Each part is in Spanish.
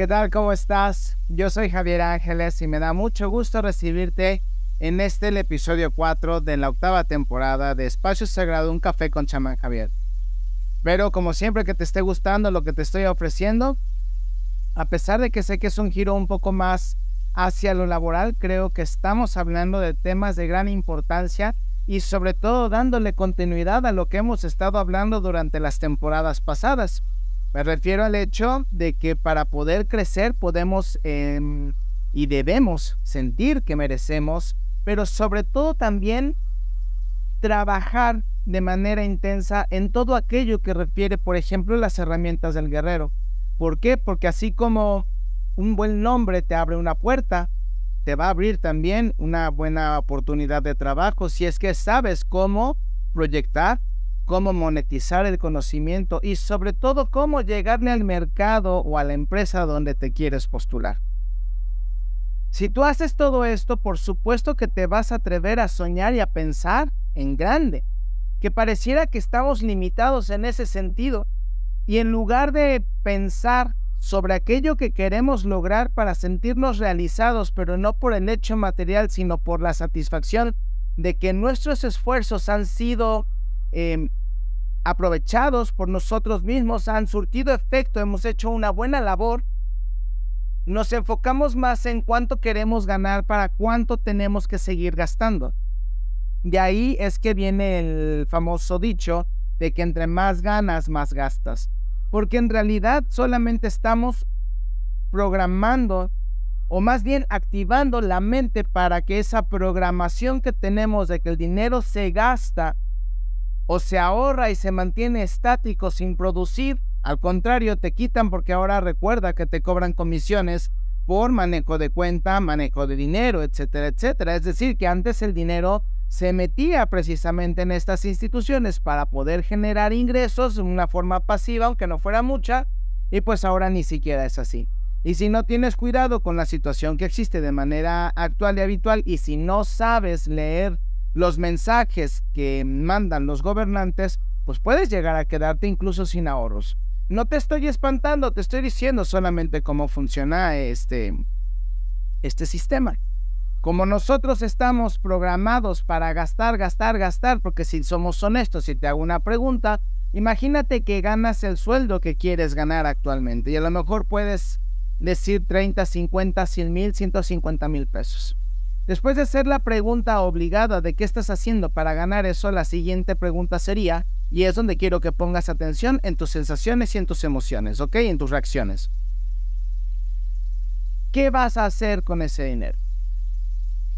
¿qué tal? ¿Cómo estás? Yo soy Javier Ángeles y me da mucho gusto recibirte en este el episodio 4 de la octava temporada de Espacio Sagrado, un café con chamán Javier. Pero como siempre que te esté gustando lo que te estoy ofreciendo, a pesar de que sé que es un giro un poco más hacia lo laboral, creo que estamos hablando de temas de gran importancia y sobre todo dándole continuidad a lo que hemos estado hablando durante las temporadas pasadas. Me refiero al hecho de que para poder crecer podemos em, y debemos sentir que merecemos, pero sobre todo también trabajar de manera intensa en todo aquello que refiere, por ejemplo, las herramientas del guerrero. ¿Por qué? Porque así como un buen nombre te abre una puerta, te va a abrir también una buena oportunidad de trabajo si es que sabes cómo proyectar, cómo monetizar el conocimiento y sobre todo cómo llegarle al mercado o a la empresa donde te quieres postular. Si tú haces todo esto, por supuesto que te vas a atrever a soñar y a pensar en grande, que pareciera que estamos limitados en ese sentido y en lugar de pensar sobre aquello que queremos lograr para sentirnos realizados, pero no por el hecho material, sino por la satisfacción de que nuestros esfuerzos han sido em, aprovechados por nosotros mismos, han surtido efecto, hemos hecho una buena labor, nos enfocamos más en cuánto queremos ganar para cuánto tenemos que seguir gastando. De ahí es que viene el famoso dicho de que entre más ganas, más gastas porque en realidad solamente estamos programando o más bien activando la mente para que esa programación que tenemos de que el dinero se gasta o se ahorra y se mantiene estático sin producir, al contrario, te quitan porque ahora recuerda que te cobran comisiones por manejo de cuenta, manejo de dinero, etcétera, etcétera. Es decir, que antes el dinero se metía precisamente en estas instituciones para poder generar ingresos de una forma pasiva, aunque no fuera mucha, y pues ahora ni siquiera es así. Y si no tienes cuidado con la situación que existe de manera actual y habitual, y si no sabes leer los mensajes que mandan los gobernantes, pues puedes llegar a quedarte incluso sin ahorros. No te estoy espantando, te estoy diciendo solamente cómo funciona este, este sistema. Como nosotros estamos programados para gastar, gastar, gastar, porque si somos honestos, si te hago una pregunta, imagínate que ganas el sueldo que quieres ganar actualmente y a lo mejor puedes decir 30, 50, 100 mil, 150 mil pesos. Después de hacer la pregunta obligada de qué estás haciendo para ganar eso, la siguiente pregunta sería, y es donde quiero que pongas atención en tus sensaciones y en tus emociones, ¿ok? En tus reacciones. ¿Qué vas a hacer con ese dinero?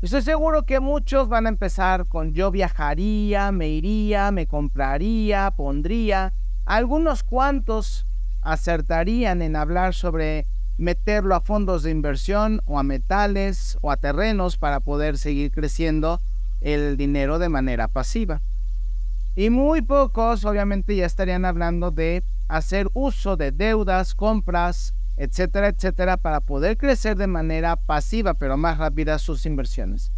Estoy seguro que muchos van a empezar con yo viajaría, me iría, me compraría, pondría. Algunos cuantos acertarían en hablar sobre meterlo a fondos de inversión o a metales o a terrenos para poder seguir creciendo el dinero de manera pasiva. Y muy pocos obviamente ya estarían hablando de hacer uso de deudas, compras, etcétera, etcétera, para poder crecer de manera pasiva, pero más rápida sus inversiones.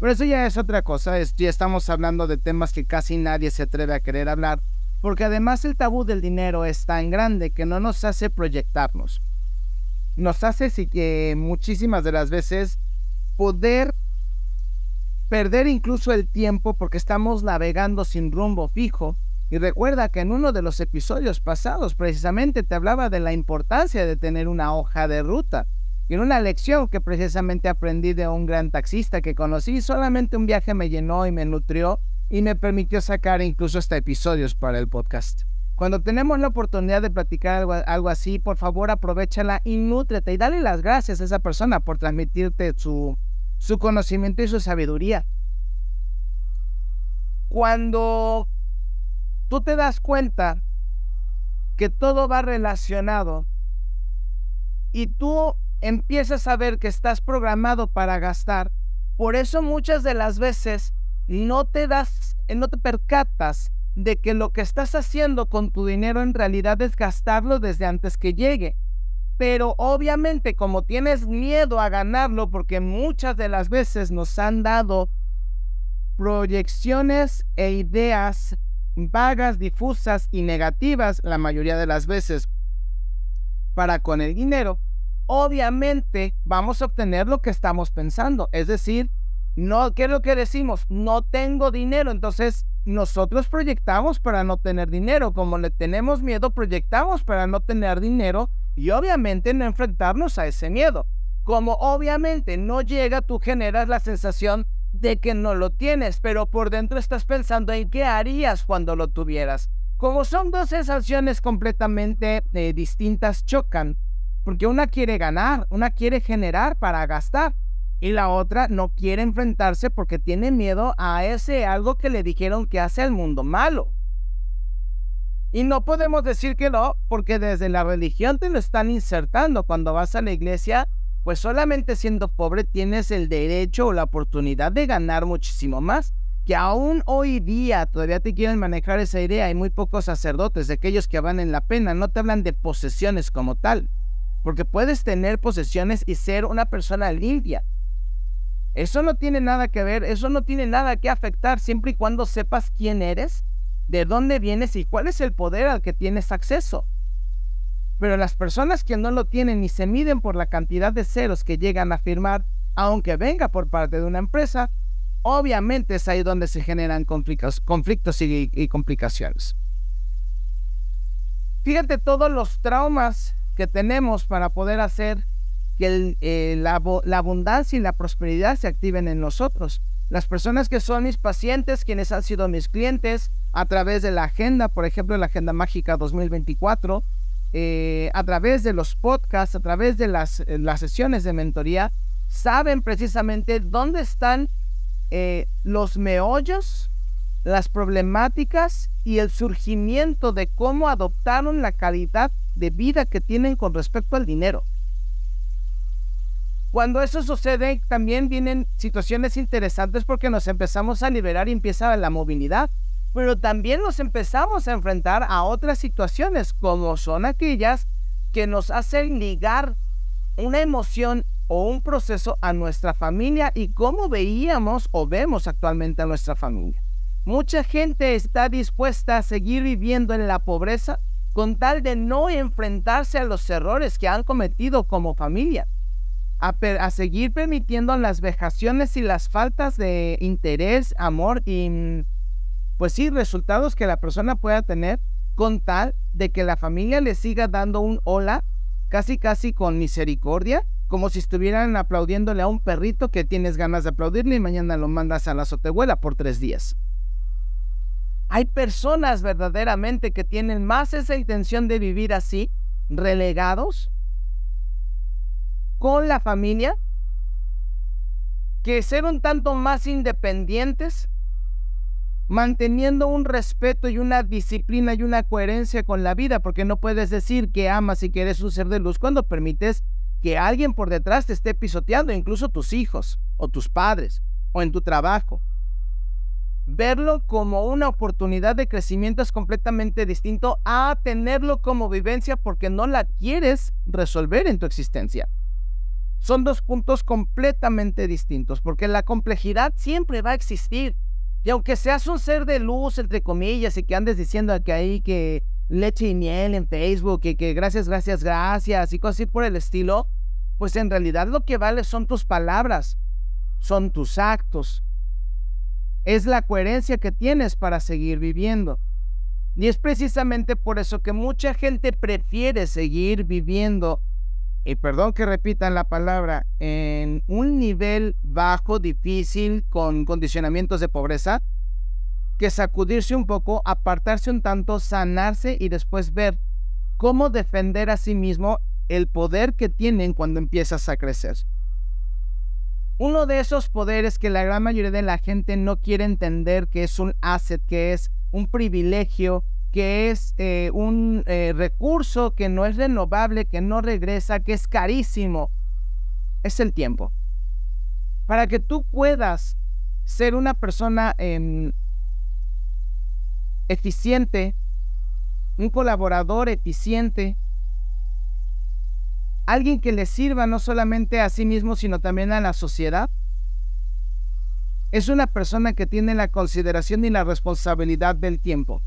Pero eso ya es otra cosa, ya estamos hablando de temas que casi nadie se atreve a querer hablar, porque además el tabú del dinero es tan grande que no nos hace proyectarnos. Nos hace que muchísimas de las veces poder perder incluso el tiempo porque estamos navegando sin rumbo fijo y recuerda que en uno de los episodios pasados precisamente te hablaba de la importancia de tener una hoja de ruta. Y en una lección que precisamente aprendí de un gran taxista que conocí, solamente un viaje me llenó y me nutrió y me permitió sacar incluso hasta episodios para el podcast. Cuando tenemos la oportunidad de platicar algo, así, por favor aprovechala y nútrete y dale las gracias a esa persona por transmitirte su, su conocimiento y su sabiduría. Cuando tú te das cuenta que todo va relacionado y tú empiezas a ver que estás programado para gastar, por eso muchas de las veces no te das, no te percatas de que lo que estás haciendo con tu dinero en realidad es gastarlo desde antes que llegue. Pero obviamente como tienes miedo a ganarlo, porque muchas de las veces nos han dado proyecciones e ideas vagas, difusas y negativas la mayoría de las veces para con el dinero, obviamente vamos a obtener lo que estamos pensando. Es decir, no, ¿qué es lo que decimos? No tengo dinero. Entonces, nosotros proyectamos para no tener dinero. Como le tenemos miedo, proyectamos para no tener dinero y obviamente no enfrentarnos a ese miedo. Como obviamente no llega, tú generas la sensación de que no lo tienes, pero por dentro estás pensando en qué harías cuando lo tuvieras. Como son dos sensaciones completamente eh, distintas, chocan, porque una quiere ganar, una quiere generar para gastar y la otra no quiere enfrentarse porque tiene miedo a ese algo que le dijeron que hace al mundo malo. Y no podemos decir que no, porque desde la religión te lo están insertando. Cuando vas a la iglesia, pues solamente siendo pobre tienes el derecho o la oportunidad de ganar muchísimo más. Que aún hoy día todavía te quieren manejar esa idea. Hay muy pocos sacerdotes, de aquellos que van en la pena, no te hablan de posesiones como tal. Porque puedes tener posesiones y ser una persona limpia. Eso no tiene nada que ver, eso no tiene nada que afectar siempre y cuando sepas quién eres, de dónde vienes y cuál es el poder al que tienes acceso. Pero las personas que no lo tienen y se miden por la cantidad de ceros que llegan a firmar, aunque venga por parte de una empresa, obviamente es ahí donde se generan conflictos, y, y complicaciones. Fíjate todos los traumas que tenemos para poder hacer que eh, la, abundancia y la prosperidad se activen en nosotros. Las personas que son mis pacientes, quienes han sido mis clientes, a través de la agenda, por ejemplo, la Agenda Mágica 2024, eh, a través de los podcasts, a través de las, eh, las sesiones de mentoría, saben precisamente dónde están los meollos, las problemáticas y el surgimiento de cómo adoptaron la calidad de vida que tienen con respecto al dinero. Cuando eso sucede, también vienen situaciones interesantes porque nos empezamos a liberar y empieza la movilidad, pero también nos empezamos a enfrentar a otras situaciones, como son aquellas que nos hacen ligar una emoción o un proceso a nuestra familia y cómo veíamos o vemos actualmente a nuestra familia. Mucha gente está dispuesta a seguir viviendo en la pobreza con tal de no enfrentarse a los errores que han cometido como familia a, seguir permitiendo las vejaciones y las faltas de interés, amor y, mm, pues sí, resultados que la persona pueda tener con tal de que la familia le siga dando un hola, casi casi con misericordia, como si estuvieran aplaudiéndole a un perrito que tienes ganas de aplaudirle y mañana lo mandas a la azotehuela por tres días. Hay personas verdaderamente que tienen más esa intención de vivir así, relegados, con la familia que ser un tanto más independientes, manteniendo un respeto y una disciplina y una coherencia con la vida, porque no puedes decir que amas y que eres un ser de luz cuando permites que alguien por detrás te esté pisoteando, incluso tus hijos o tus padres o en tu trabajo. Verlo como una oportunidad de crecimiento es completamente distinto a tenerlo como vivencia porque no la quieres resolver en tu existencia son dos puntos completamente distintos, porque la complejidad siempre va a existir. Y aunque seas un ser de luz, entre comillas, y que andes diciendo que hay que leche y miel en Facebook, y que gracias, gracias, gracias, y cosas así por el estilo, pues en realidad lo que vale son tus palabras, son tus actos. Es la coherencia que tienes para seguir viviendo. Y es precisamente por eso que mucha gente prefiere seguir viviendo y perdón que repitan la palabra, en un nivel bajo, difícil, con condicionamientos de pobreza, que sacudirse un poco, apartarse un tanto, sanarse y después ver cómo defender a sí mismo el poder que tienen cuando empiezas a crecer. Uno de esos poderes que la gran mayoría de la gente no quiere entender que es un asset, que es un privilegio, que es eh, un eh, recurso que no es renovable, que no regresa, que es carísimo, es el tiempo. Para que tú puedas ser una persona em, eficiente, un colaborador eficiente, alguien que le sirva no solamente a sí mismo, sino también a la sociedad, es una persona que tiene la consideración y la responsabilidad del tiempo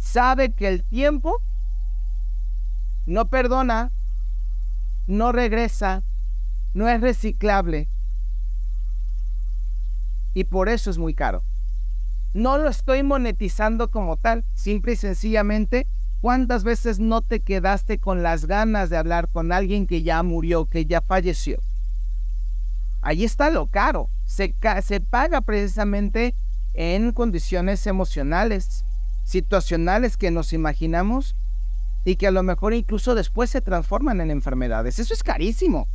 sabe que el tiempo no perdona, no regresa, no es reciclable y por eso es muy caro. No lo estoy monetizando como tal, simple y sencillamente, ¿cuántas veces no te quedaste con las ganas de hablar con alguien que ya murió, que ya falleció? Ahí está lo caro. Se, se paga precisamente en condiciones emocionales, situacionales que nos imaginamos y que a lo mejor incluso después se transforman en enfermedades. Eso es carísimo.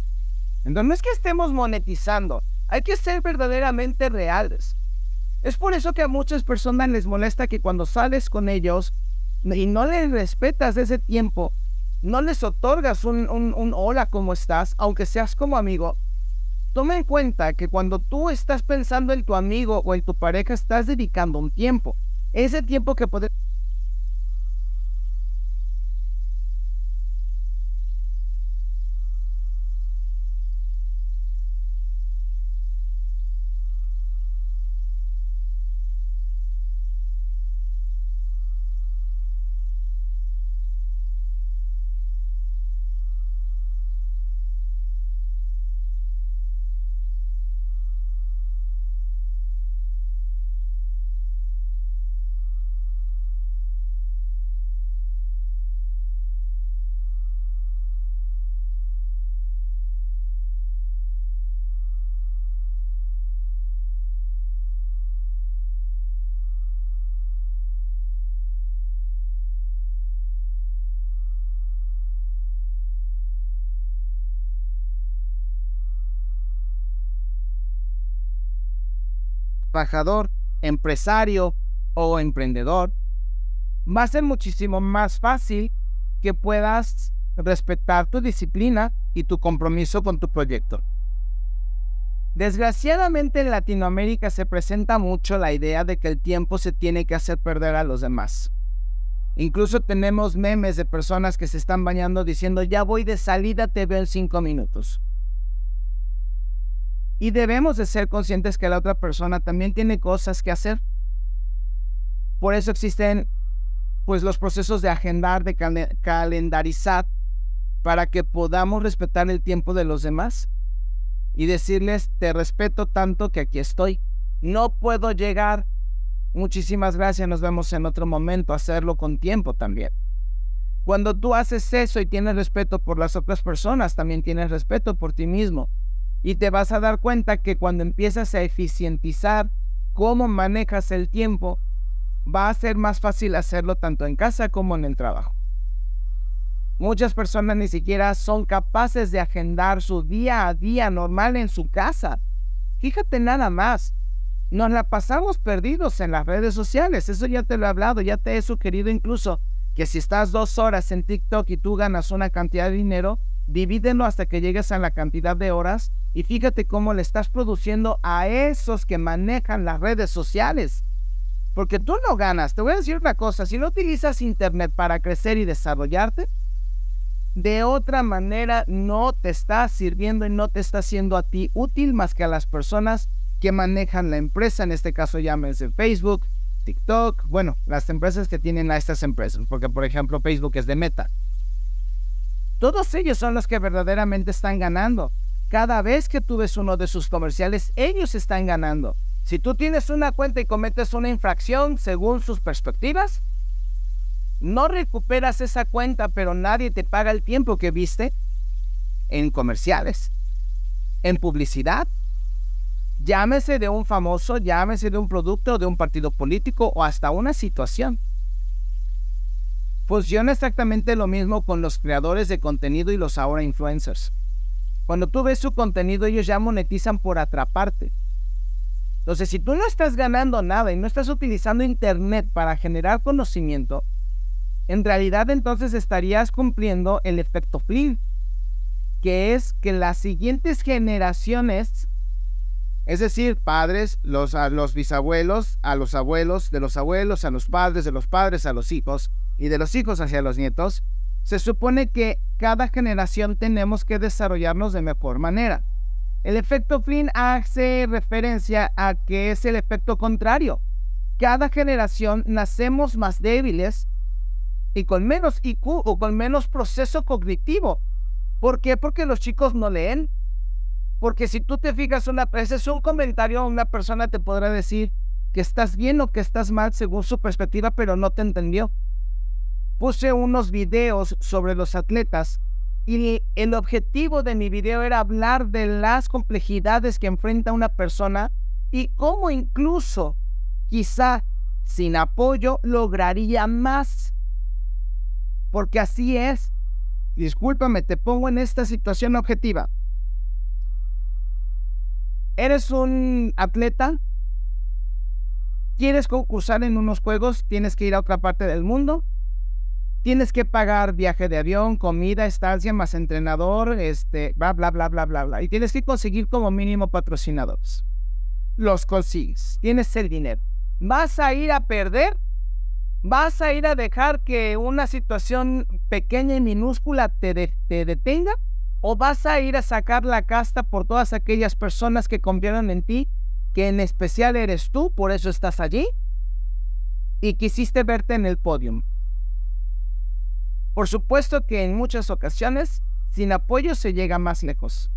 Entonces no es que estemos monetizando, hay que ser verdaderamente reales. Es por eso que a muchas personas les molesta que cuando sales con ellos y no les respetas ese tiempo, no les otorgas un, un, hola, ¿cómo estás? Aunque seas como amigo, toma en cuenta que cuando tú estás pensando en tu amigo o en tu pareja, estás dedicando un tiempo. Ese tiempo que puedes trabajador, empresario o emprendedor, va a ser muchísimo más fácil que puedas respetar tu disciplina y tu compromiso con tu proyecto. Desgraciadamente en Latinoamérica se presenta mucho la idea de que el tiempo se tiene que hacer perder a los demás. Incluso tenemos memes de personas que se están bañando diciendo ya voy de salida, te veo en cinco minutos. Y debemos de ser conscientes que la otra persona también tiene cosas que hacer. Por eso existen pues los procesos de agendar, de calendarizar, para que podamos respetar el tiempo de los demás y decirles, te respeto tanto que aquí estoy. No puedo llegar. Muchísimas gracias, nos vemos en otro momento, hacerlo con tiempo también. Cuando tú haces eso y tienes respeto por las otras personas, también tienes respeto por ti mismo y te vas a dar cuenta que cuando empiezas a eficientizar cómo manejas el tiempo, va a ser más fácil hacerlo tanto en casa como en el trabajo. Muchas personas ni siquiera son capaces de agendar su día a día normal en su casa. Fíjate nada más. Nos la pasamos perdidos en las redes sociales. Eso ya te lo he hablado, ya te he sugerido incluso que si estás dos horas en TikTok y tú ganas una cantidad de dinero, divídelo hasta que llegues a la cantidad de horas y fíjate cómo le estás produciendo a esos que manejan las redes sociales. Porque tú no ganas. Te voy a decir una cosa, si no utilizas Internet para crecer y desarrollarte, de otra manera no te está sirviendo y no te está siendo a ti útil más que a las personas que manejan la empresa, en este caso llámense Facebook, TikTok, bueno, las empresas que tienen a estas empresas, porque por ejemplo Facebook es de Meta. Todos ellos son los que verdaderamente están ganando. Cada vez que tú ves uno de sus comerciales, ellos están ganando. Si tú tienes una cuenta y cometes una infracción según sus perspectivas, no recuperas esa cuenta, pero nadie te paga el tiempo que viste en comerciales, en publicidad. Llámese de un famoso, llámese de un producto, de un partido político o hasta una situación. Funciona exactamente lo mismo con los creadores de contenido y los ahora influencers. Cuando tú ves su contenido, ellos ya monetizan por atraparte. Entonces, si tú no estás ganando nada y no estás utilizando Internet para generar conocimiento, en realidad entonces estarías cumpliendo el efecto Flynn, que es que las siguientes generaciones, es decir, padres, los, a los bisabuelos, a los abuelos, de los abuelos, a los padres, de los padres, a los hijos, y de los hijos hacia los nietos, se supone que cada generación tenemos que desarrollarnos de mejor manera. El efecto Flynn hace referencia a que es el efecto contrario. Cada generación nacemos más débiles y con menos IQ o con menos proceso cognitivo. ¿Por qué? Porque los chicos no leen. Porque si tú te fijas, una, ese es un comentario, una persona te podrá decir que estás bien o que estás mal según su perspectiva, pero no te entendió. Puse unos videos sobre los atletas y el objetivo de mi video era hablar de las complejidades que enfrenta una persona y cómo incluso quizá sin apoyo lograría más. Porque así es. Discúlpame, te pongo en esta situación objetiva. Eres un atleta, quieres concursar en unos juegos, tienes que ir a otra parte del mundo, tienes que pagar viaje de avión, comida, estancia, más entrenador, este, bla, bla, bla, bla, bla, bla. Y tienes que conseguir como mínimo patrocinadores. Los consigues, tienes el dinero. ¿Vas a ir a perder? ¿Vas a ir a dejar que una situación pequeña y minúscula te, te detenga? ¿O vas a ir a sacar la casta por todas aquellas personas que confiaron en ti, que en especial eres tú, por eso estás allí? Y quisiste verte en el podio. Por supuesto que en muchas ocasiones, sin apoyo se llega más lejos.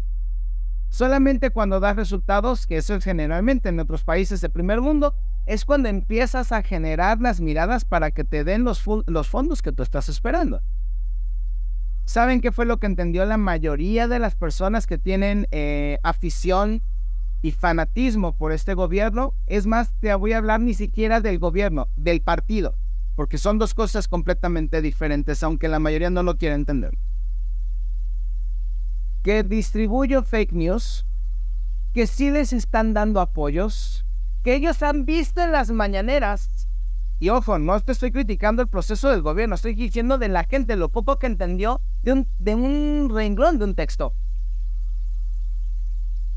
Solamente cuando das resultados, que eso es generalmente en otros países de primer mundo, es cuando empiezas a generar las miradas para que te den los, los fondos que tú estás esperando. ¿Saben qué fue lo que entendió la mayoría de las personas que tienen eh, afición y fanatismo por este gobierno? Es más, te voy a hablar ni siquiera del gobierno, del partido, porque son dos cosas completamente diferentes, aunque la mayoría no lo quiere entender. Que distribuyo fake news, que sí les están dando apoyos, que ellos han visto en las mañaneras y ojo, no te estoy criticando el proceso del gobierno, estoy diciendo de la gente lo poco que entendió de un, de un renglón de un texto.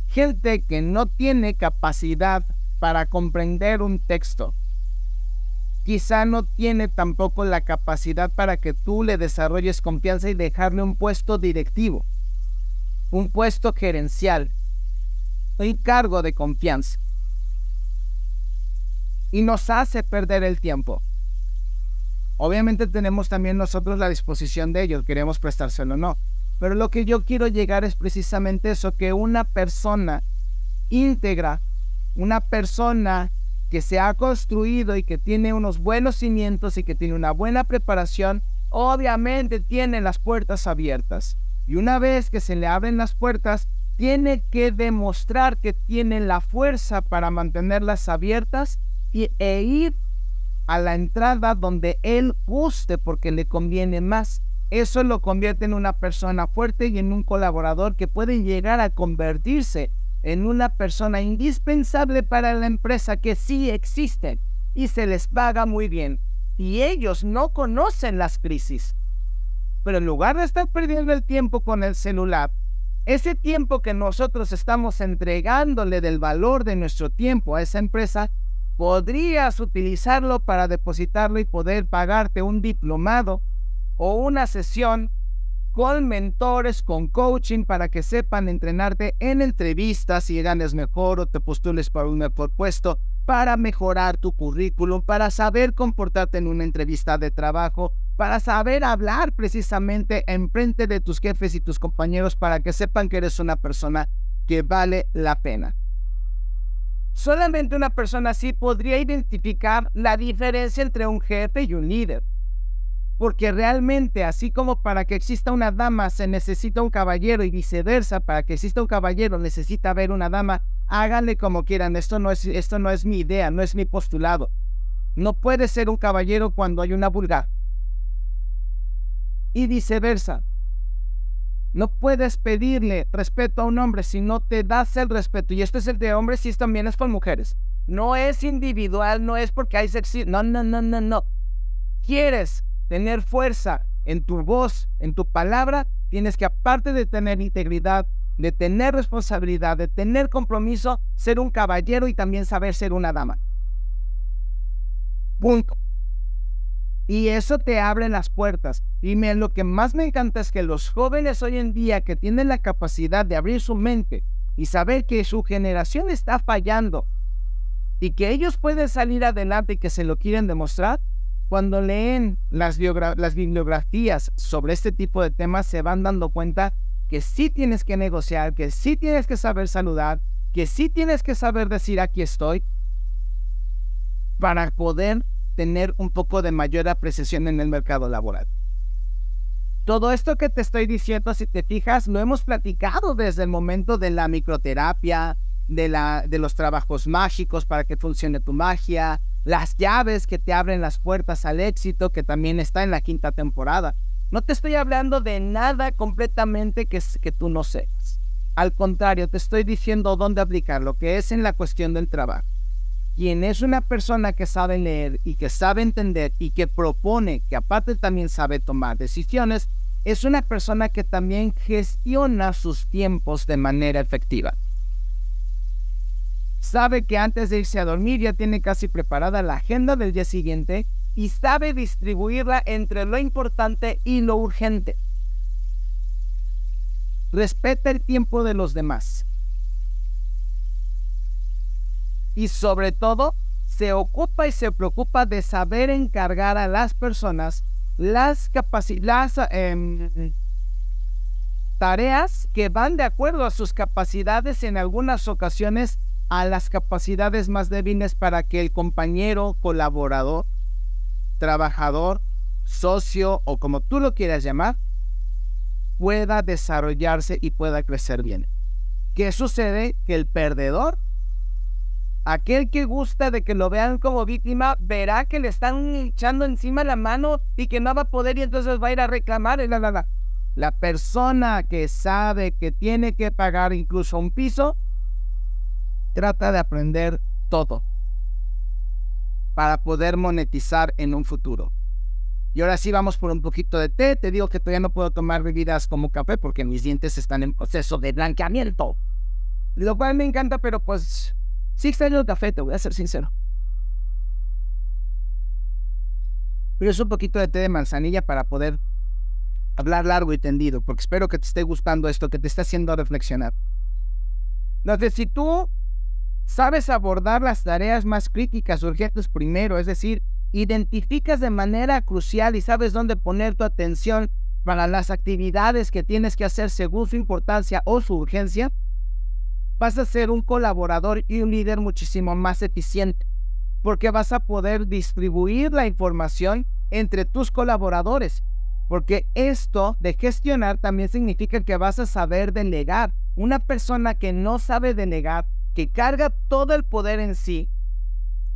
Gente que no tiene capacidad para comprender un texto. Quizá no tiene tampoco la capacidad para que tú le desarrolles confianza y dejarle un puesto directivo, un puesto gerencial, un cargo de confianza y nos hace perder el tiempo. Obviamente tenemos también nosotros la disposición de ellos, queremos prestárselo o no. Pero lo que yo quiero llegar es precisamente eso, que una persona íntegra, una persona que se ha construido y que tiene unos buenos cimientos y que tiene una buena preparación, obviamente tiene las puertas abiertas. Y una vez que se le abren las puertas, tiene que demostrar que tiene la fuerza para mantenerlas abiertas e ir a la entrada donde él guste porque le conviene más. Eso lo convierte en una persona fuerte y en un colaborador que puede llegar a convertirse en una persona indispensable para la empresa que sí existe y se les paga muy bien. Y ellos no conocen las crisis. Pero en lugar de estar perdiendo el tiempo con el celular, ese tiempo que nosotros estamos entregándole del valor de nuestro tiempo a esa empresa, podrías utilizarlo para depositarlo y poder pagarte un diplomado o una sesión con mentores, con coaching para que sepan entrenarte en entrevistas y ganes mejor o te postules para un mejor puesto, para mejorar tu currículum, para saber comportarte en una entrevista de trabajo, para saber hablar precisamente en frente de tus jefes y tus compañeros para que sepan que eres una persona que vale la pena. Solamente una persona así podría identificar la diferencia entre un jefe y un líder. Porque realmente, así como para que exista una dama se necesita un caballero y viceversa, para que exista un caballero necesita ver una dama, háganle como quieran. Esto no es, esto no es mi idea, no es mi postulado. No puede ser un caballero cuando hay una vulgar. Y viceversa. No puedes pedirle respeto a un hombre si no te das el respeto. Y esto es el de hombres y también es con mujeres. No es individual, no es porque hay sexy. No, no, no, no, no. Quieres tener fuerza en tu voz, en tu palabra, tienes que aparte de tener integridad, de tener responsabilidad, de tener compromiso, ser un caballero y también saber ser una dama. Punto. Y eso te abre las puertas. Y me, lo que más me encanta es que los jóvenes hoy en día que tienen la capacidad de abrir su mente y saber que su generación está fallando y que ellos pueden salir adelante y que se lo quieren demostrar, cuando leen las, las bibliografías sobre este tipo de temas se van dando cuenta que sí tienes que negociar, que sí tienes que saber saludar, que sí tienes que saber decir aquí estoy para poder tener un poco de mayor apreciación en el mercado laboral. Todo esto que te estoy diciendo, si te fijas, lo hemos platicado desde el momento de la microterapia, de, la, de los trabajos mágicos para que funcione tu magia, las llaves que te abren las puertas al éxito, que también está en la quinta temporada. No te estoy hablando de nada completamente que, que tú no sepas. Al contrario, te estoy diciendo dónde aplicar lo que es en la cuestión del trabajo. Quien es una persona que sabe leer y que sabe entender y que propone, que aparte también sabe tomar decisiones, es una persona que también gestiona sus tiempos de manera efectiva. Sabe que antes de irse a dormir ya tiene casi preparada la agenda del día siguiente y sabe distribuirla entre lo importante y lo urgente. Respeta el tiempo de los demás. Y sobre todo, se ocupa y se preocupa de saber encargar a las personas las capacidades, em, tareas que van de acuerdo a sus capacidades en algunas ocasiones a las capacidades más débiles para que el compañero, colaborador, trabajador, socio o como tú lo quieras llamar, pueda desarrollarse y pueda crecer bien. ¿Qué sucede? Que el perdedor, aquel que gusta de que lo vean como víctima, verá que le están echando encima la mano y que no va a poder y entonces va a ir a reclamar. La, la, la. la persona que sabe que tiene que pagar incluso un piso, trata de aprender todo para poder monetizar en un futuro. Y ahora sí vamos por un poquito de té. Te digo que todavía no puedo tomar bebidas como café porque mis dientes están en proceso de blanqueamiento. Lo cual me encanta, pero pues sí extraño el café, te voy a ser sincero. Pero es un poquito de té de manzanilla para poder hablar largo y tendido, porque espero que te esté gustando esto, que te esté haciendo reflexionar. Entonces, si tú sabes abordar las tareas más críticas, urgentes primero, es decir, identificas de manera crucial y sabes dónde poner tu atención para las actividades que tienes que hacer según su importancia o su urgencia, vas a ser un colaborador y un líder muchísimo más eficiente, porque vas a poder distribuir la información entre tus colaboradores, porque esto de gestionar también significa que vas a saber delegar. Una persona que no sabe delegar, que carga todo el poder en sí,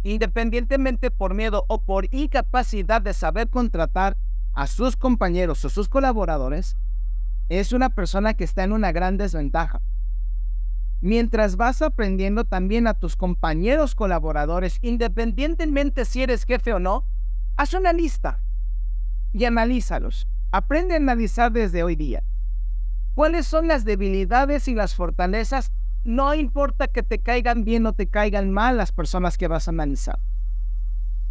independientemente por miedo o por incapacidad de saber contratar a sus compañeros o sus colaboradores, es una persona que está en una gran desventaja. Mientras vas aprendiendo también a tus compañeros colaboradores, independientemente si eres jefe o no, haz una lista y analízalos. Aprende a analizar desde hoy día. ¿Cuáles son las debilidades y las fortalezas no importa que te caigan bien o te caigan mal las personas que vas a analizar.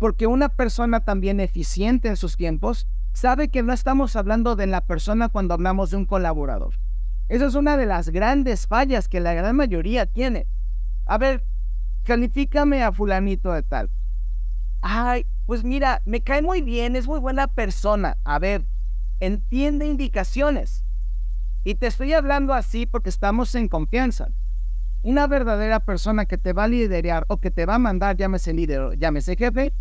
Porque una persona también eficiente en sus tiempos sabe que no estamos hablando de la persona cuando hablamos de un colaborador. Esa es una de las grandes fallas que la gran mayoría tiene. A ver, califícame a fulanito de tal. Ay, pues mira, me cae muy bien, es muy buena persona. A ver, entiende indicaciones. Y te estoy hablando así porque estamos en confianza una verdadera persona que te va a liderar o que te va a mandar, llámese líder llámese jefe,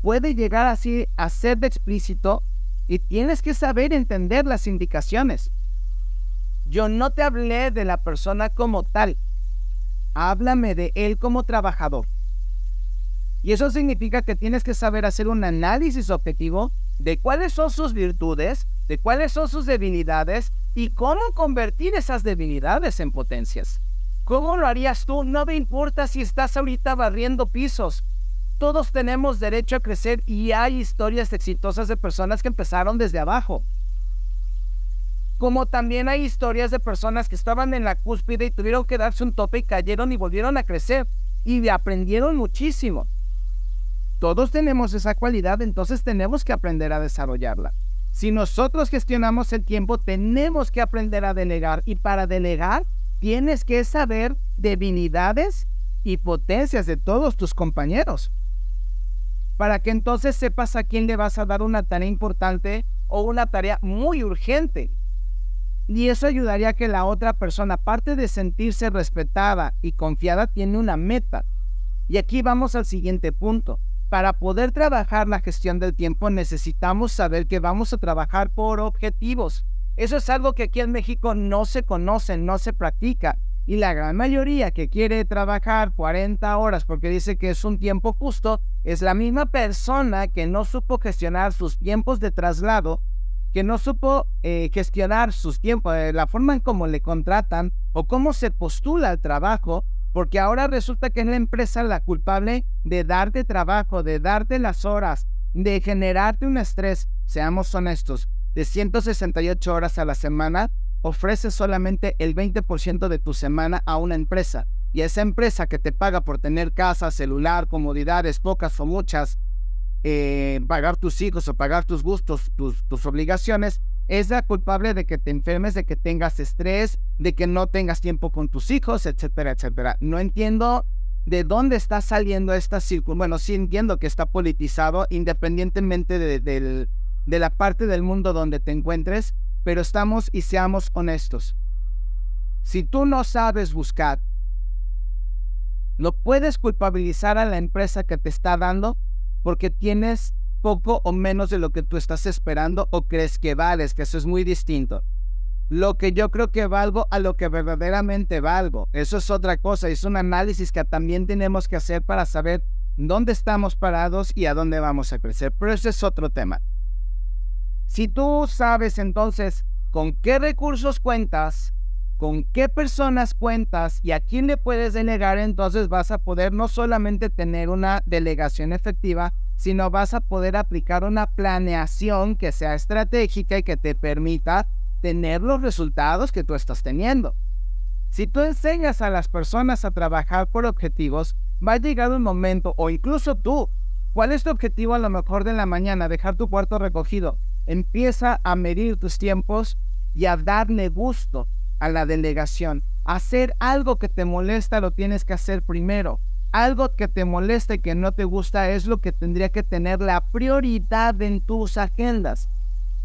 puede llegar así a ser de explícito y tienes que saber entender las indicaciones. Yo no te hablé de la persona como tal, háblame de él como trabajador. Y eso significa que tienes que saber hacer un análisis objetivo de cuáles son sus virtudes, de cuáles son sus debilidades y cómo convertir esas debilidades en potencias. ¿Cómo lo harías tú? No me importa si estás ahorita barriendo pisos. Todos tenemos derecho a crecer y hay historias exitosas de personas que empezaron desde abajo. Como también hay historias de personas que estaban en la cúspide y tuvieron que darse un tope y cayeron y volvieron a crecer y aprendieron muchísimo. Todos tenemos esa cualidad, entonces tenemos que aprender a desarrollarla. Si nosotros gestionamos el tiempo, tenemos que aprender a delegar y para delegar tienes que saber debilidades y potencias de todos tus compañeros. Para que entonces sepas a quién le vas a dar una tarea importante o una tarea muy urgente. Y eso ayudaría a que la otra persona, aparte de sentirse respetada y confiada, tiene una meta. Y aquí vamos al siguiente punto. Para poder trabajar la gestión del tiempo necesitamos saber que vamos a trabajar por objetivos. Eso es algo que aquí en México no se conoce, no se practica. Y la gran mayoría que quiere trabajar 40 horas porque dice que es un tiempo justo, es la misma persona que no supo gestionar sus tiempos de traslado, que no supo eh, gestionar sus tiempos, eh, la forma en cómo le contratan o cómo se postula el trabajo, porque ahora resulta que es la empresa la culpable de darte trabajo, de darte las horas, de generarte un estrés. Seamos honestos, de 168 horas a la semana, ofreces solamente el 20% de tu semana a una empresa. Y esa empresa que te paga por tener casa, celular, comodidades, pocas o muchas, eh, pagar tus hijos o pagar tus gustos, tus, obligaciones, es la culpable de que te enfermes, de que tengas estrés, de que no tengas tiempo con tus hijos, etcétera, etcétera. No entiendo de dónde está saliendo esta circunstancia. Bueno, sí entiendo que está politizado independientemente de, de la parte del mundo donde te encuentres, pero estamos y seamos honestos. Si tú no sabes buscar, no puedes culpabilizar a la empresa que te está dando porque tienes poco o menos de lo que tú estás esperando o crees que vales, que eso es muy distinto. Lo que yo creo que valgo a lo que verdaderamente valgo. Eso es otra cosa, es un análisis que también tenemos que hacer para saber dónde estamos parados y a dónde vamos a crecer. Pero ese es otro tema. Si tú sabes entonces con qué recursos cuentas, con qué personas cuentas y a quién le puedes delegar, entonces vas a poder no solamente tener una delegación efectiva, sino vas a poder aplicar una planeación que sea estratégica y que te permita tener los resultados que tú estás teniendo. Si tú enseñas a las personas a trabajar por objetivos, va a llegar un momento, o incluso tú, ¿cuál es tu objetivo a lo mejor de la mañana? Dejar tu cuarto recogido. Empieza a medir tus tiempos y a darle gusto a la delegación. Hacer algo que te molesta lo tienes que hacer primero. Algo que te molesta y que no te gusta es lo que tendría que tener la prioridad en tus agendas.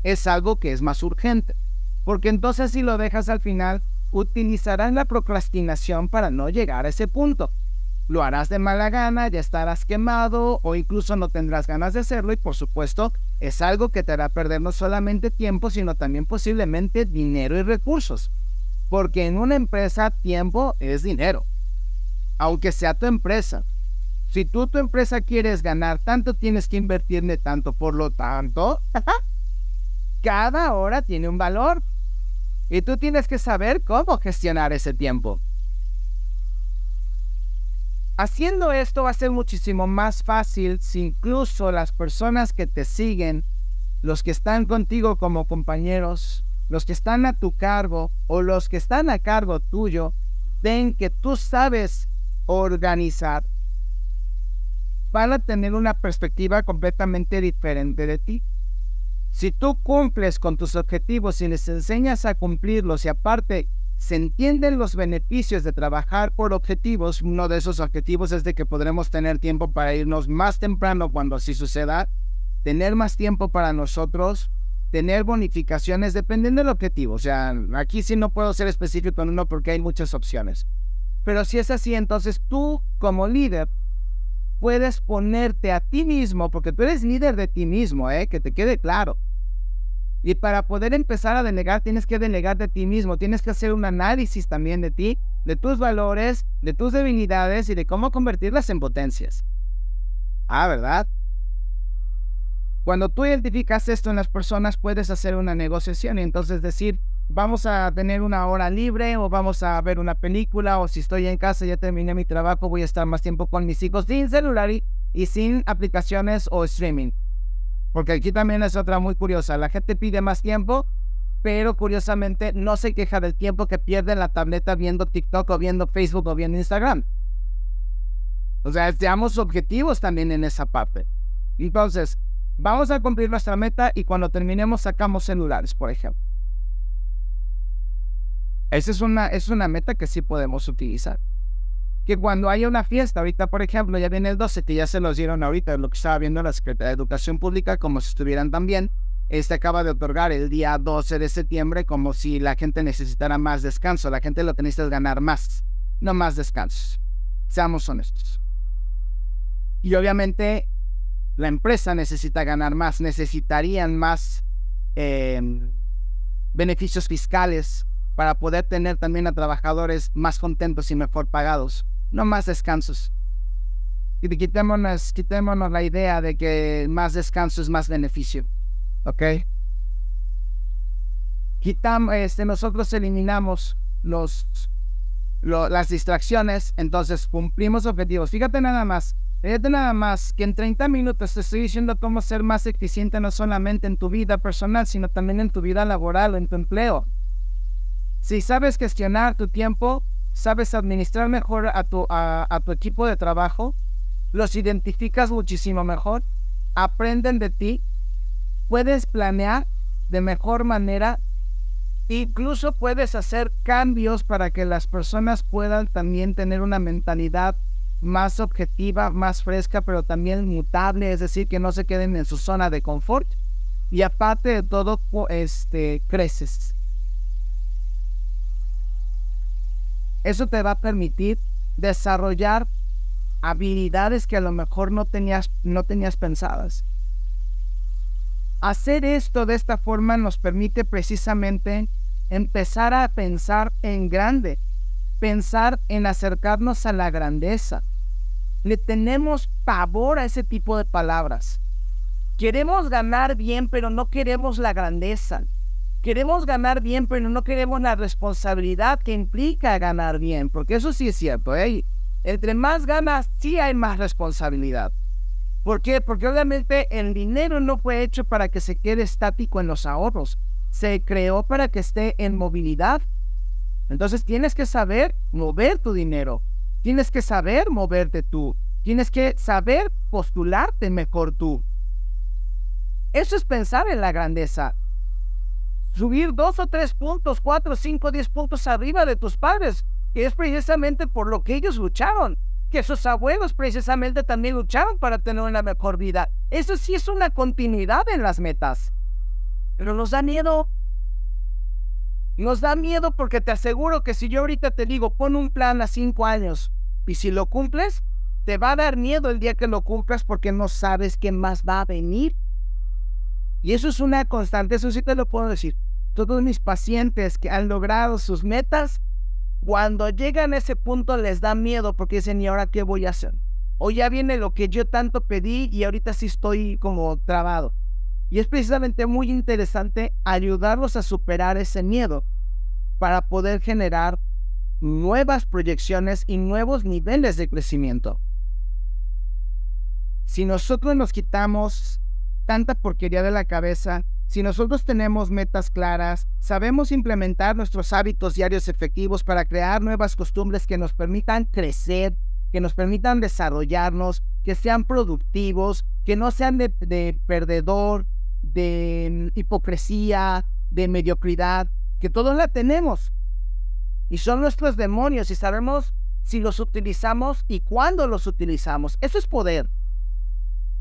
Es algo que es más urgente. Porque entonces si lo dejas al final, utilizarás la procrastinación para no llegar a ese punto lo harás de mala gana, ya estarás quemado o incluso no tendrás ganas de hacerlo y por supuesto es algo que te hará perder no solamente tiempo, sino también posiblemente dinero y recursos. Porque en una empresa tiempo es dinero, aunque sea tu empresa. Si tú tu empresa quieres ganar tanto, tienes que invertirle tanto. Por lo tanto, cada hora tiene un valor. Y tú tienes que saber cómo gestionar ese tiempo. Haciendo esto va a ser muchísimo más fácil si incluso las personas que te siguen, los que están contigo como compañeros, los que están a tu cargo o los que están a cargo tuyo, ven que tú sabes organizar, van a tener una perspectiva completamente diferente de ti. Si tú cumples con tus objetivos y les enseñas a cumplirlos y aparte se entienden los beneficios de trabajar por objetivos. Uno de esos objetivos es de que podremos tener tiempo para irnos más temprano cuando así suceda, tener más tiempo para nosotros, tener bonificaciones dependiendo del objetivo. O sea, aquí sí no puedo ser específico en uno porque hay muchas opciones. Pero si es así, entonces tú como líder puedes ponerte a ti mismo, porque tú eres líder de ti mismo, ¿eh? que te quede claro. Y para poder empezar a delegar, tienes que delegar de ti mismo, tienes que hacer un análisis también de ti, de tus valores, de tus debilidades y de cómo convertirlas en potencias. Ah, ¿verdad? Cuando tú identificas esto en las personas, puedes hacer una negociación y entonces decir, vamos a tener una hora libre o vamos a ver una película o si estoy en casa, ya terminé mi trabajo, voy a estar más tiempo con mis hijos sin celular y sin aplicaciones o streaming. Porque aquí también es otra muy curiosa. La gente pide más tiempo, pero curiosamente no se queja del tiempo que pierde en la tableta viendo TikTok o viendo Facebook o viendo Instagram. O sea, seamos objetivos también en esa parte. Entonces, vamos a cumplir nuestra meta y cuando terminemos sacamos celulares, por ejemplo. Esa es una, es una meta que sí podemos utilizar que cuando haya una fiesta, ahorita por ejemplo, ya viene el 12, que ya se los dieron ahorita, lo que estaba viendo la Secretaría de Educación Pública, como si estuvieran también, este acaba de otorgar el día 12 de septiembre como si la gente necesitara más descanso. La gente lo que necesita es ganar más, no más descansos. Seamos honestos. Y obviamente la empresa necesita ganar más, necesitarían más em, beneficios fiscales para poder tener también a trabajadores más contentos y mejor pagados, no más descansos. Y quitémonos, quitémonos la idea de que más descanso es más beneficio. ¿Ok? Quitamos, este, nosotros eliminamos los, las distracciones, entonces cumplimos objetivos. Fíjate nada más, fíjate nada más que en 30 minutos te estoy diciendo cómo ser más eficiente no solamente en tu vida personal, sino también en tu vida laboral o en tu empleo. Si sabes gestionar tu tiempo, sabes administrar mejor a tu, equipo de trabajo, los identificas muchísimo mejor, aprenden de ti, puedes planear de mejor manera, incluso puedes hacer cambios para que las personas puedan también tener una mentalidad más objetiva, más fresca, pero también mutable, es decir, que no se queden en su zona de confort. Y aparte de todo, este, creces. Eso te va a permitir desarrollar habilidades que a lo mejor no tenías, no tenías pensadas. Hacer esto de esta forma nos permite precisamente empezar a pensar en grande, pensar en acercarnos a la grandeza. Le tenemos pavor a ese tipo de palabras. Queremos ganar bien, pero no queremos la grandeza. Queremos ganar bien, pero no queremos la responsabilidad que implica ganar bien, porque eso sí es cierto. ¿eh? Entre más ganas, sí hay más responsabilidad. ¿Por qué? Porque obviamente el dinero no fue hecho para que se quede estático en los ahorros, se creó para que esté en movilidad. Entonces tienes que saber mover tu dinero, tienes que saber moverte tú, tienes que saber postularte mejor tú. Eso es pensar en la grandeza subir dos o tres puntos, cuatro, cinco, diez puntos arriba de tus padres, que es precisamente por lo que ellos lucharon, que sus abuelos precisamente también lucharon para tener una mejor vida. Eso sí es una continuidad en las metas, pero nos da miedo. Nos da miedo porque te aseguro que si yo ahorita te digo, pon un plan a cinco años y si lo cumples, te va a dar miedo el día que lo cumplas porque no sabes qué más va a venir. Y eso es una constante, eso sí te lo puedo decir todos mis pacientes que han logrado sus metas, cuando llegan a ese punto les da miedo porque dicen, ¿y ahora qué voy a hacer? O ya viene lo que yo tanto pedí y ahorita sí estoy como trabado. Y es precisamente muy interesante ayudarlos a superar ese miedo para poder generar nuevas proyecciones y nuevos niveles de crecimiento. Si nosotros nos quitamos tanta porquería de la cabeza, si nosotros tenemos metas claras, sabemos implementar nuestros hábitos diarios efectivos para crear nuevas costumbres que nos permitan crecer, que nos permitan desarrollarnos, que sean productivos, que no sean de, perdedor, de hipocresía, de mediocridad, que todos la tenemos. Y son nuestros demonios y sabemos si los utilizamos y cuándo los utilizamos. Eso es poder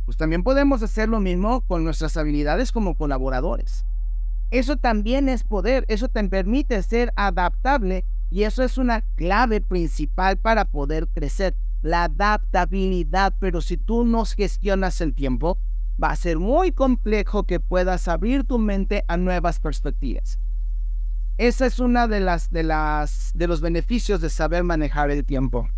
pues también podemos hacer lo mismo con nuestras habilidades como colaboradores. Eso también es poder, eso te permite ser adaptable y eso es una clave principal para poder crecer, la adaptabilidad, pero si tú no gestionas el tiempo, va a ser muy complejo que puedas abrir tu mente a nuevas perspectivas. Esa es una de las de las de los beneficios de saber manejar el tiempo.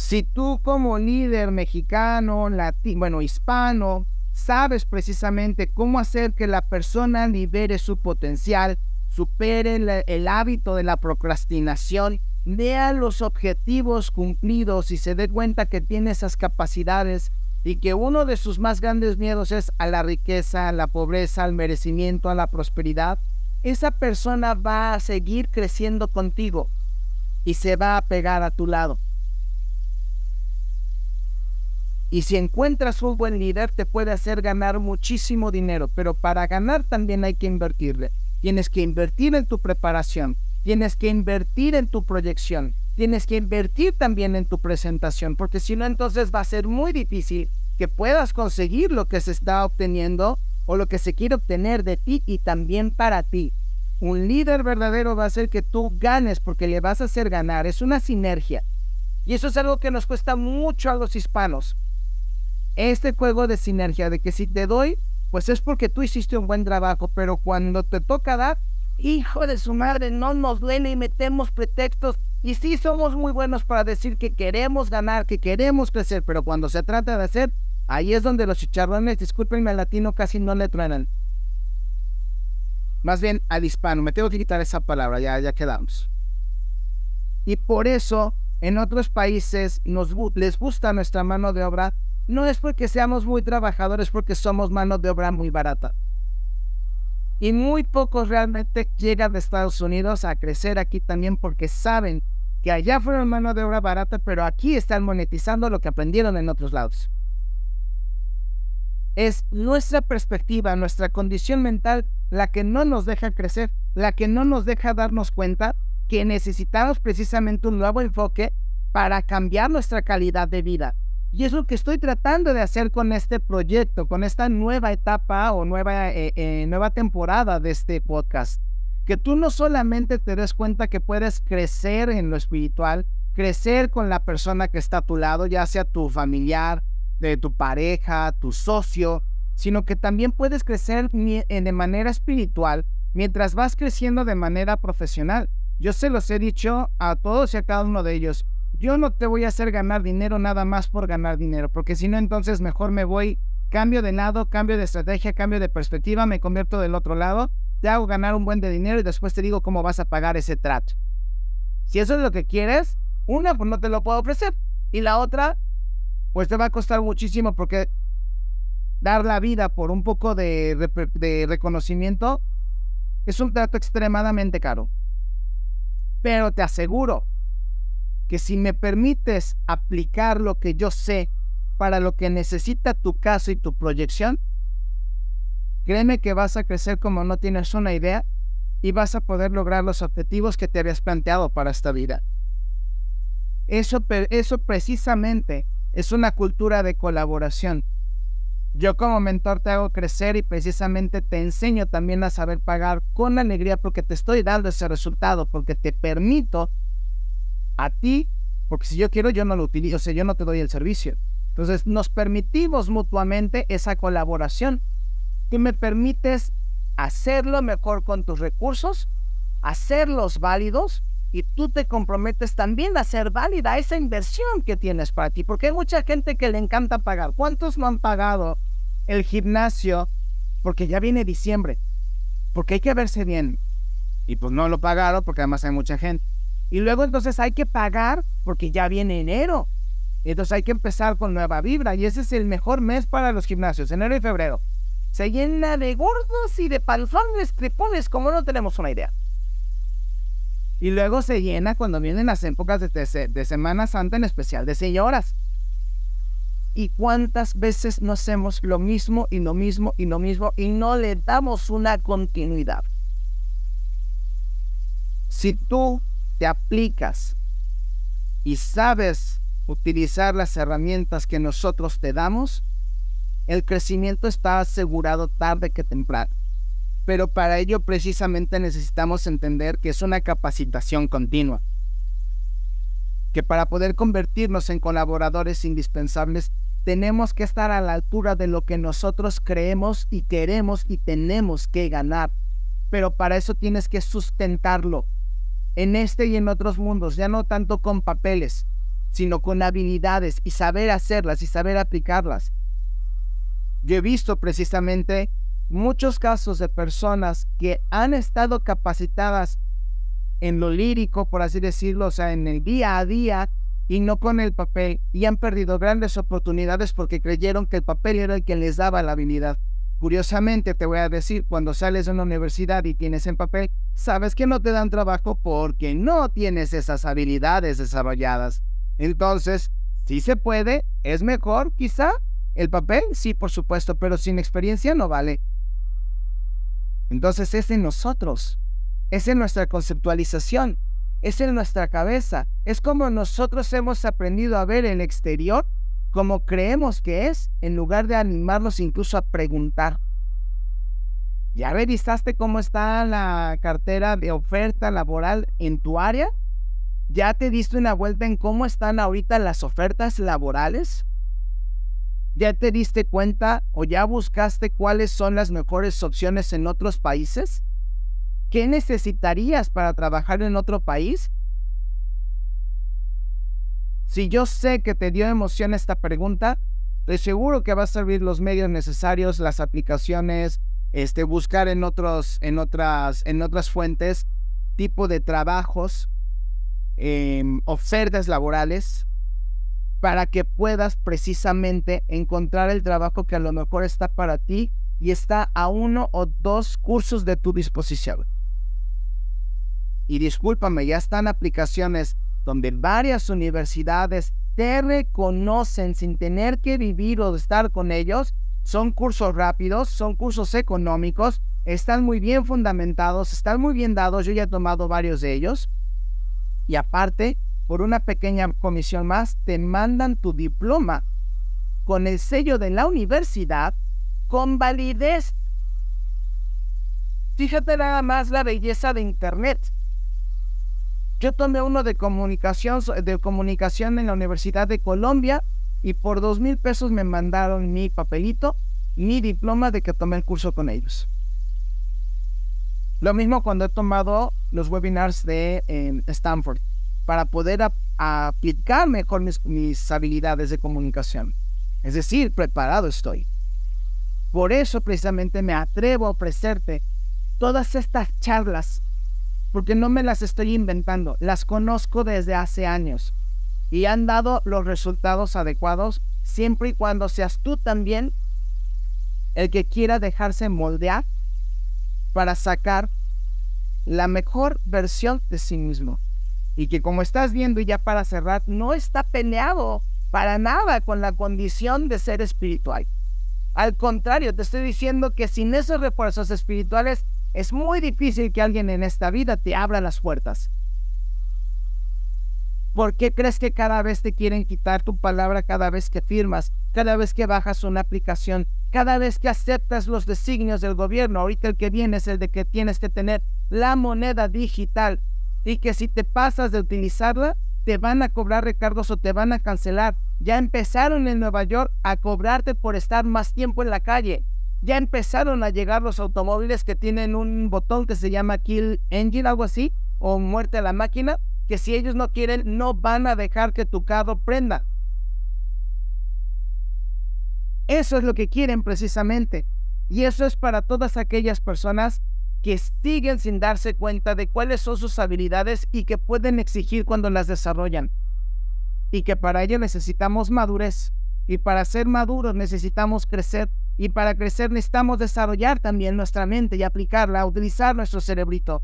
Si tú como líder mexicano, latino, bueno, hispano, sabes precisamente cómo hacer que la persona libere su potencial, supere el, hábito de la procrastinación, vea los objetivos cumplidos y se dé cuenta que tiene esas capacidades y que uno de sus más grandes miedos es a la riqueza, a la pobreza, al merecimiento, a la prosperidad, esa persona va a seguir creciendo contigo y se va a pegar a tu lado. Y si encuentras un buen líder, te puede hacer ganar muchísimo dinero, pero para ganar también hay que invertirle. Tienes que invertir en tu preparación, tienes que invertir en tu proyección, tienes que invertir también en tu presentación, porque si no, entonces va a ser muy difícil que puedas conseguir lo que se está obteniendo o lo que se quiere obtener de ti y también para ti. Un líder verdadero va a hacer que tú ganes porque le vas a hacer ganar. Es una sinergia. Y eso es algo que nos cuesta mucho a los hispanos. Este juego de sinergia, de que si te doy, pues es porque tú hiciste un buen trabajo, pero cuando te toca dar, hijo de su madre, no nos duele y metemos pretextos. Y sí somos muy buenos para decir que queremos ganar, que queremos crecer, pero cuando se trata de hacer, ahí es donde los chicharrones, discúlpenme al latino, casi no le truenan. Más bien al hispano, me tengo que quitar esa palabra, ya, ya quedamos. Y por eso en otros países nos, les gusta nuestra mano de obra, no es porque seamos muy trabajadores, porque somos mano de obra muy barata. Y muy pocos realmente llegan de Estados Unidos a crecer aquí también porque saben que allá fueron mano de obra barata, pero aquí están monetizando lo que aprendieron en otros lados. Es nuestra perspectiva, nuestra condición mental la que no nos deja crecer, la que no nos deja darnos cuenta que necesitamos precisamente un nuevo enfoque para cambiar nuestra calidad de vida. Y es lo que estoy tratando de hacer con este proyecto, con esta nueva etapa o nueva, eh, eh, nueva temporada de este podcast. Que tú no solamente te des cuenta que puedes crecer en lo espiritual, crecer con la persona que está a tu lado, ya sea tu familiar, de tu pareja, tu socio, sino que también puedes crecer de manera espiritual mientras vas creciendo de manera profesional. Yo se los he dicho a todos y a cada uno de ellos. Yo no te voy a hacer ganar dinero nada más por ganar dinero, porque si no, entonces mejor me voy, cambio de lado, cambio de estrategia, cambio de perspectiva, me convierto del otro lado, te hago ganar un buen de dinero y después te digo cómo vas a pagar ese trato. Si eso es lo que quieres, una, pues no te lo puedo ofrecer. Y la otra, pues te va a costar muchísimo porque dar la vida por un poco de, de reconocimiento es un trato extremadamente caro. Pero te aseguro que si me permites aplicar lo que yo sé para lo que necesita tu caso y tu proyección, créeme que vas a crecer como no tienes una idea y vas a poder lograr los objetivos que te habías planteado para esta vida. Eso, eso precisamente es una cultura de colaboración. Yo como mentor te hago crecer y precisamente te enseño también a saber pagar con alegría porque te estoy dando ese resultado, porque te permito a ti, porque si yo quiero yo no lo utilizo, o sea, yo no te doy el servicio. Entonces nos permitimos mutuamente esa colaboración. Tú me permites hacerlo mejor con tus recursos, hacerlos válidos y tú te comprometes también a hacer válida esa inversión que tienes para ti, porque hay mucha gente que le encanta pagar. ¿Cuántos no han pagado el gimnasio porque ya viene diciembre? Porque hay que verse bien. Y pues no lo pagaron porque además hay mucha gente. Y luego entonces hay que pagar porque ya viene enero. Entonces hay que empezar con nueva vibra y ese es el mejor mes para los gimnasios, enero y febrero. Se llena de gordos y de panzones, tripones, como no tenemos una idea. Y luego se llena cuando vienen las épocas de, de, Semana Santa, en especial de señoras. ¿Y cuántas veces no hacemos lo mismo y lo mismo y lo mismo y no le damos una continuidad? Si tú te aplicas y sabes utilizar las herramientas que nosotros te damos, el crecimiento está asegurado tarde que temprano. Pero para ello precisamente necesitamos entender que es una capacitación continua, que para poder convertirnos en colaboradores indispensables tenemos que estar a la altura de lo que nosotros creemos y queremos y tenemos que ganar, pero para eso tienes que sustentarlo en este y en otros mundos, ya no tanto con papeles, sino con habilidades y saber hacerlas y saber aplicarlas. Yo he visto precisamente muchos casos de personas que han estado capacitadas en lo lírico, por así decirlo, o sea, en el día a día y no con el papel, y han perdido grandes oportunidades porque creyeron que el papel era el que les daba la habilidad. Curiosamente, te voy a decir, cuando sales de una universidad y tienes el papel, sabes que no te dan trabajo porque no tienes esas habilidades desarrolladas. Entonces, si se puede, es mejor, quizá. El papel, sí, por supuesto, pero sin experiencia no vale. Entonces es en nosotros, es en nuestra conceptualización, es en nuestra cabeza, es como nosotros hemos aprendido a ver el exterior como creemos que es, en lugar de animarnos incluso a preguntar. ¿Ya revisaste cómo está la cartera de oferta laboral en tu área? ¿Ya te diste una vuelta en cómo están ahorita las ofertas laborales? ¿Ya te diste cuenta o ya buscaste cuáles son las mejores opciones en otros países? ¿Qué necesitarías para trabajar en otro país? Si yo sé que te dio emoción esta pregunta, estoy seguro que va a servir los medios necesarios, las aplicaciones, este, buscar en, otros, en, otras, en otras fuentes tipo de trabajos, em, ofertas laborales, para que puedas precisamente encontrar el trabajo que a lo mejor está para ti y está a uno o dos cursos de tu disposición. Y discúlpame, ya están aplicaciones donde varias universidades te reconocen sin tener que vivir o estar con ellos. Son cursos rápidos, son cursos económicos, están muy bien fundamentados, están muy bien dados. Yo ya he tomado varios de ellos. Y aparte, por una pequeña comisión más, te mandan tu diploma con el sello de la universidad con validez. Fíjate nada más la belleza de Internet. Yo tomé uno de comunicación, de comunicación en la Universidad de Colombia y por dos mil pesos me mandaron mi papelito, mi diploma de que tomé el curso con ellos. Lo mismo cuando he tomado los webinars de Stanford para poder aplicar mejor mis, habilidades de comunicación. Es decir, preparado estoy. Por eso precisamente me atrevo a ofrecerte todas estas charlas, porque no me las estoy inventando, las conozco desde hace años y han dado los resultados adecuados siempre y cuando seas tú también el que quiera dejarse moldear para sacar la mejor versión de sí mismo y que como estás viendo y ya para cerrar, no está peleado para nada con la condición de ser espiritual. Al contrario, te estoy diciendo que sin esos refuerzos espirituales es muy difícil que alguien en esta vida te abra las puertas. ¿Por qué crees que cada vez te quieren quitar tu palabra cada vez que firmas, cada vez que bajas una aplicación, cada vez que aceptas los designios del gobierno? Ahorita el que viene es el de que tienes que tener la moneda digital y que si te pasas de utilizarla, te van a cobrar recargos o te van a cancelar. Ya empezaron en Nueva York a cobrarte por estar más tiempo en la calle. Ya empezaron a llegar los automóviles que tienen un botón que se llama Kill Engine, algo así, o muerte a la máquina, que si ellos no quieren, no van a dejar que tu carro prenda. Eso es lo que quieren precisamente. Y eso es para todas aquellas personas que siguen sin darse cuenta de cuáles son sus habilidades y que pueden exigir cuando las desarrollan. Y que para ello necesitamos madurez. Y para ser maduros necesitamos crecer. Y para crecer necesitamos desarrollar también nuestra mente y aplicarla, utilizar nuestro cerebrito.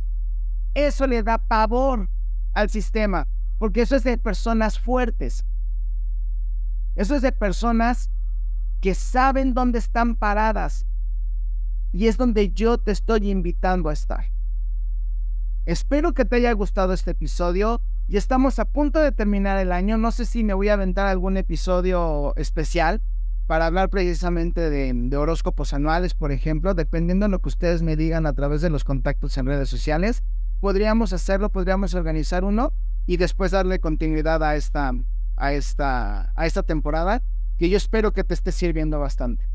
Eso le da pavor al sistema, porque eso es de personas fuertes. Eso es de personas que saben dónde están paradas, y es donde yo te estoy invitando a estar. Espero que te haya gustado este episodio. Ya estamos a punto de terminar el año. No sé si me voy a aventar algún episodio especial para hablar precisamente de, horóscopos anuales, por ejemplo, dependiendo de lo que ustedes me digan a través de los contactos en redes sociales. Podríamos hacerlo, podríamos organizar uno y después darle continuidad a esta, a esta, a esta temporada que yo espero que te esté sirviendo bastante.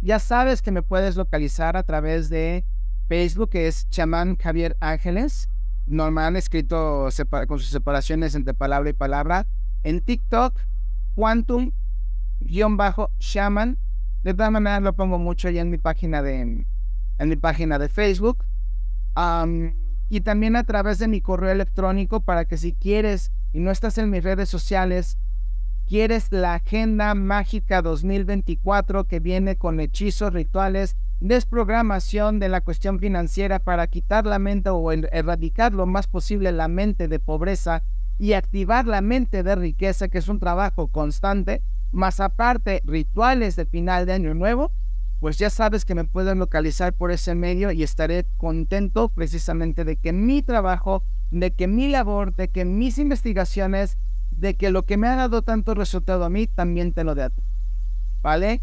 Ya sabes que me puedes localizar a través de Facebook, que es Chamán Javier Ángeles. Normal escrito con sus separaciones entre palabra y palabra. En TikTok, Quantum-Shaman. De todas maneras lo pongo mucho allá en mi página de, en mi página de Facebook. y también a través de mi correo electrónico para que si quieres y no estás en mis redes sociales, ¿Quieres la agenda mágica 2024 que viene con hechizos, rituales, desprogramación de la cuestión financiera para quitar la mente o erradicar lo más posible la mente de pobreza y activar la mente de riqueza, que es un trabajo constante, más aparte rituales de final de año nuevo? Pues ya sabes que me puedes localizar por ese medio y estaré contento precisamente de que mi trabajo, de que mi labor, de que mis investigaciones de que lo que me ha dado tanto resultado a mí también te lo dé. ¿Vale?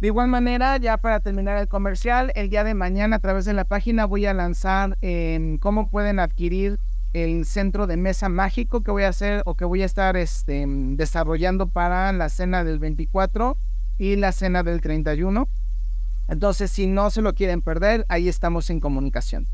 De igual manera, ya para terminar el comercial, el día de mañana a través de la página voy a lanzar en cómo pueden adquirir el centro de mesa mágico que voy a hacer o que voy a estar este, desarrollando para la cena del 24 y la cena del 31. Entonces, si no se lo quieren perder, ahí estamos en comunicación.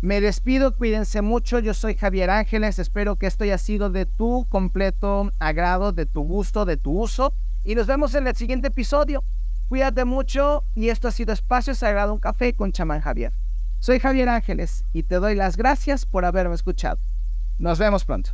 Me despido, cuídense mucho. Yo soy Javier Ángeles. Espero que esto haya sido de tu completo agrado, de tu gusto, de tu uso. Y nos vemos en el siguiente episodio. Cuídate mucho y esto ha sido Espacio Sagrado, un café con chamán Javier. Soy Javier Ángeles y te doy las gracias por haberme escuchado. Nos vemos pronto.